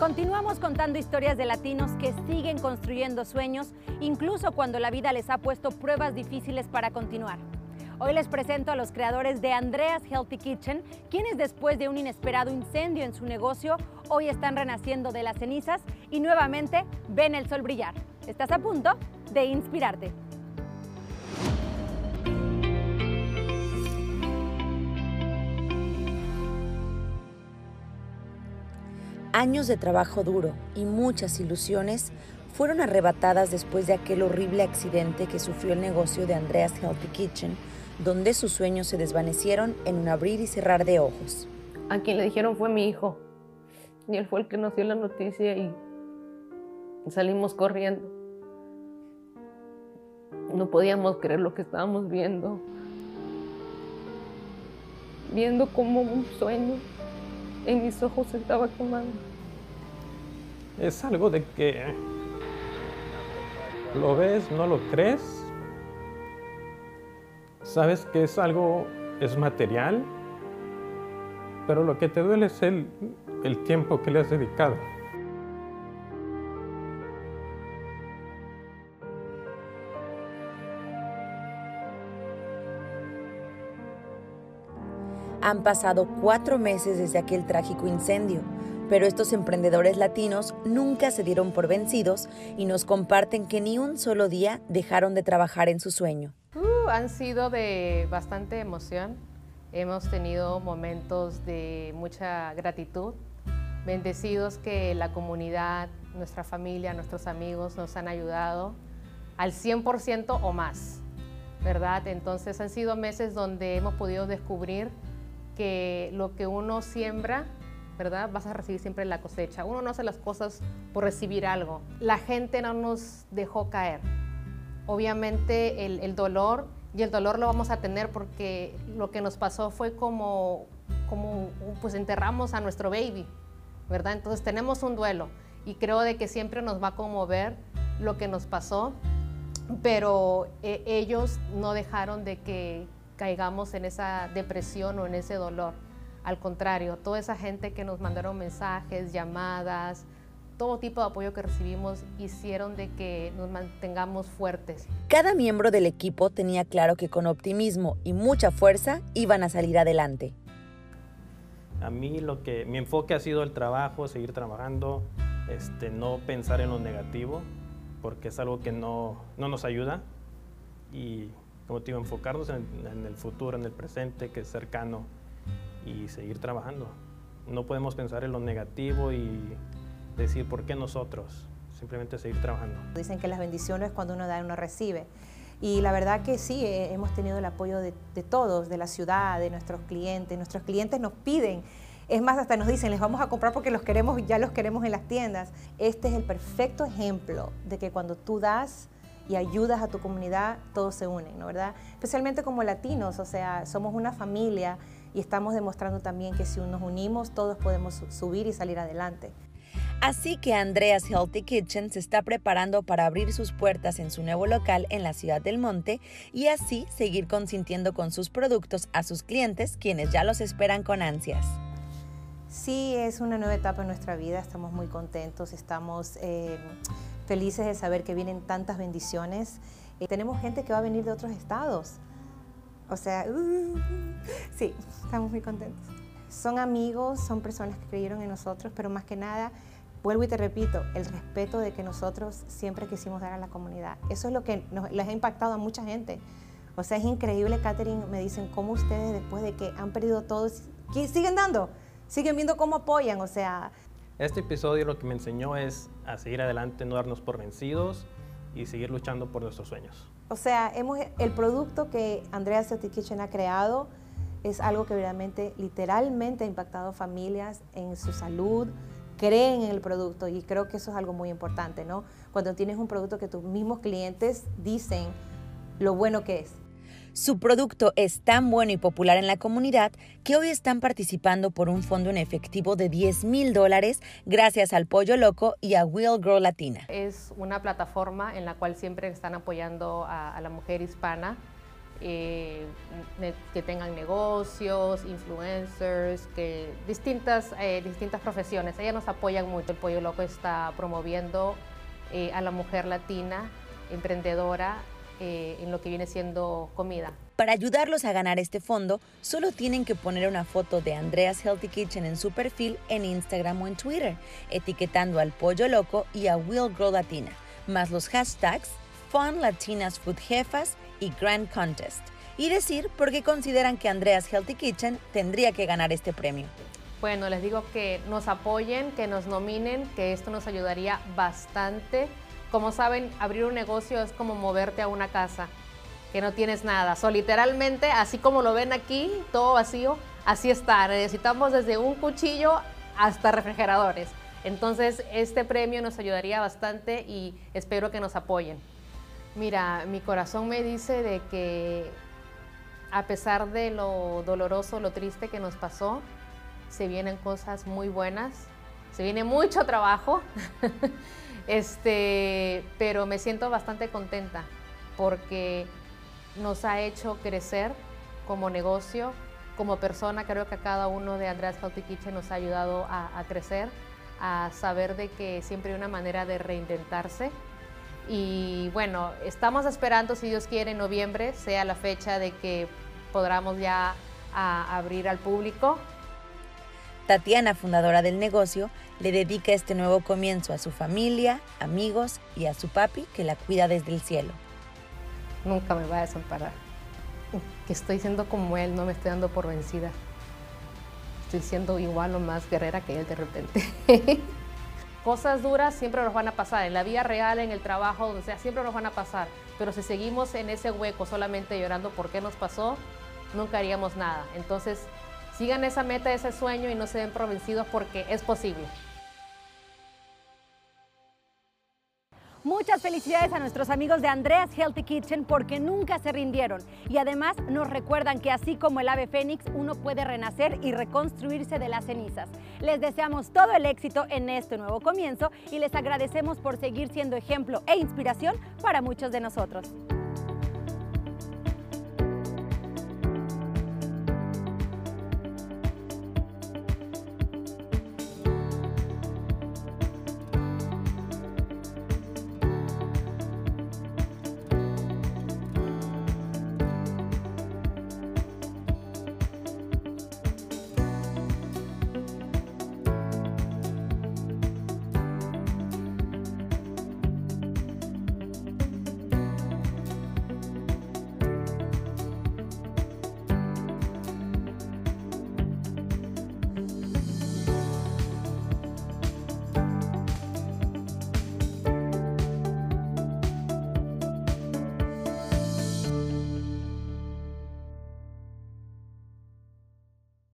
Continuamos contando historias de latinos que siguen construyendo sueños, incluso cuando la vida les ha puesto pruebas difíciles para continuar. Hoy les presento a los creadores de Andreas Healthy Kitchen, quienes después de un inesperado incendio en su negocio, hoy están renaciendo de las cenizas y nuevamente ven el sol brillar. Estás a punto de inspirarte. Años de trabajo duro y muchas ilusiones fueron arrebatadas después de aquel horrible accidente que sufrió el negocio de Andreas Healthy Kitchen, donde sus sueños se desvanecieron en un abrir y cerrar de ojos. A quien le dijeron fue mi hijo. Y él fue el que nos dio la noticia y salimos corriendo. No podíamos creer lo que estábamos viendo. Viendo como un sueño en mis ojos se estaba quemando. Es algo de que lo ves, no lo crees. Sabes que es algo, es material, pero lo que te duele es el, el tiempo que le has dedicado. Han pasado cuatro meses desde aquel trágico incendio, pero estos emprendedores latinos nunca se dieron por vencidos y nos comparten que ni un solo día dejaron de trabajar en su sueño. Uh, han sido de bastante emoción. Hemos tenido momentos de mucha gratitud, bendecidos que la comunidad, nuestra familia, nuestros amigos nos han ayudado al 100% o más, ¿verdad? Entonces han sido meses donde hemos podido descubrir que lo que uno siembra, ¿verdad? Vas a recibir siempre la cosecha. Uno no hace las cosas por recibir algo. La gente no nos dejó caer. Obviamente el, el dolor, y el dolor lo vamos a tener porque lo que nos pasó fue como, como pues enterramos a nuestro baby, ¿verdad? Entonces tenemos un duelo y creo de que siempre nos va a conmover lo que nos pasó, pero eh, ellos no dejaron de que caigamos en esa depresión o en ese dolor. Al contrario, toda esa gente que nos mandaron mensajes, llamadas, todo tipo de apoyo que recibimos hicieron de que nos mantengamos fuertes. Cada miembro del equipo tenía claro que con optimismo y mucha fuerza iban a salir adelante. A mí lo que mi enfoque ha sido el trabajo, seguir trabajando, este, no pensar en lo negativo, porque es algo que no, no nos ayuda y como te digo, enfocarnos en, en, el futuro, en el presente, que es cercano, y seguir trabajando. No podemos pensar en lo negativo y decir por qué nosotros, simplemente seguir trabajando. Dicen que las bendiciones cuando uno da, uno recibe. Y la verdad que sí, eh, hemos tenido el apoyo de, de todos, de la ciudad, de nuestros clientes. Nuestros clientes nos piden es más, hasta nos dicen, les vamos a comprar porque los queremos, ya los queremos en las tiendas. Este es el perfecto ejemplo de que cuando tú das, y ayudas a tu comunidad, todos se unen, ¿no verdad? Especialmente como latinos, o sea, somos una familia y estamos demostrando también que si nos unimos, todos podemos subir y salir adelante. Así que Andreas Healthy Kitchen se está preparando para abrir sus puertas en su nuevo local en la ciudad del Monte y así seguir consintiendo con sus productos a sus clientes, quienes ya los esperan con ansias. Sí, es una nueva etapa en nuestra vida, estamos muy contentos, estamos eh, felices de saber que vienen tantas bendiciones. Eh, tenemos gente que va a venir de otros estados. O sea, uh, sí, estamos muy contentos. Son amigos, son personas que creyeron en nosotros, pero más que nada, vuelvo y te repito, el respeto de que nosotros siempre quisimos dar a la comunidad. Eso es lo que nos, les ha impactado a mucha gente. O sea, es increíble, Catherine, me dicen cómo ustedes después de que han perdido todo, siguen dando, siguen viendo cómo apoyan, o sea, este episodio lo que me enseñó es a seguir adelante, no darnos por vencidos y seguir luchando por nuestros sueños. O sea, hemos, el producto que Andrea Kitchen ha creado es algo que realmente, literalmente ha impactado familias en su salud, creen en el producto y creo que eso es algo muy importante, ¿no? Cuando tienes un producto que tus mismos clientes dicen lo bueno que es. Su producto es tan bueno y popular en la comunidad que hoy están participando por un fondo en efectivo de 10 mil dólares gracias al Pollo Loco y a Will Grow Latina. Es una plataforma en la cual siempre están apoyando a, la mujer hispana eh, que tengan negocios, influencers, que distintas, eh, distintas profesiones. Ellas nos apoyan mucho. El Pollo Loco está promoviendo eh, a la mujer latina emprendedora en lo que viene siendo comida. Para ayudarlos a ganar este fondo, solo tienen que poner una foto de Andreas Healthy Kitchen en su perfil en Instagram o en Twitter, etiquetando al Pollo Loco y a Will Grow Latina, más los hashtags Fun Latinas Food Jefas y Grand Contest y decir por qué consideran que Andreas Healthy Kitchen tendría que ganar este premio. Bueno, les digo que nos apoyen, que nos nominen, que esto nos ayudaría bastante. Como saben, abrir un negocio es como moverte a una casa, que no tienes nada. So, literalmente, así como lo ven aquí, todo vacío, así está. Necesitamos desde un cuchillo hasta refrigeradores. Entonces, este premio nos ayudaría bastante y espero que nos apoyen. Mira, mi corazón me dice de que a pesar de lo doloroso, lo triste que nos pasó, se vienen cosas muy buenas, se viene mucho trabajo, este, pero me siento bastante contenta porque nos ha hecho crecer como negocio, como persona. Creo que a cada uno de Andreas Healthy nos ha ayudado a, a crecer, a saber de que siempre hay una manera de reinventarse y bueno, estamos esperando, si Dios quiere, en noviembre sea la fecha de que podamos ya abrir al público. Tatiana, fundadora del negocio, le dedica este nuevo comienzo a su familia, amigos y a su papi que la cuida desde el cielo. Nunca me va a desamparar. Que estoy siendo como él, no me estoy dando por vencida. Estoy siendo igual o más guerrera que él de repente. Cosas duras siempre nos van a pasar, en la vida real, en el trabajo, donde sea, siempre nos van a pasar. Pero si seguimos en ese hueco solamente llorando por qué nos pasó, nunca haríamos nada. Entonces, sigan esa meta, ese sueño y no se den por vencidos porque es posible. Muchas felicidades a nuestros amigos de Andreas Healthy Kitchen porque nunca se rindieron y además nos recuerdan que así como el ave fénix, uno puede renacer y reconstruirse de las cenizas. Les deseamos todo el éxito en este nuevo comienzo y les agradecemos por seguir siendo ejemplo e inspiración para muchos de nosotros.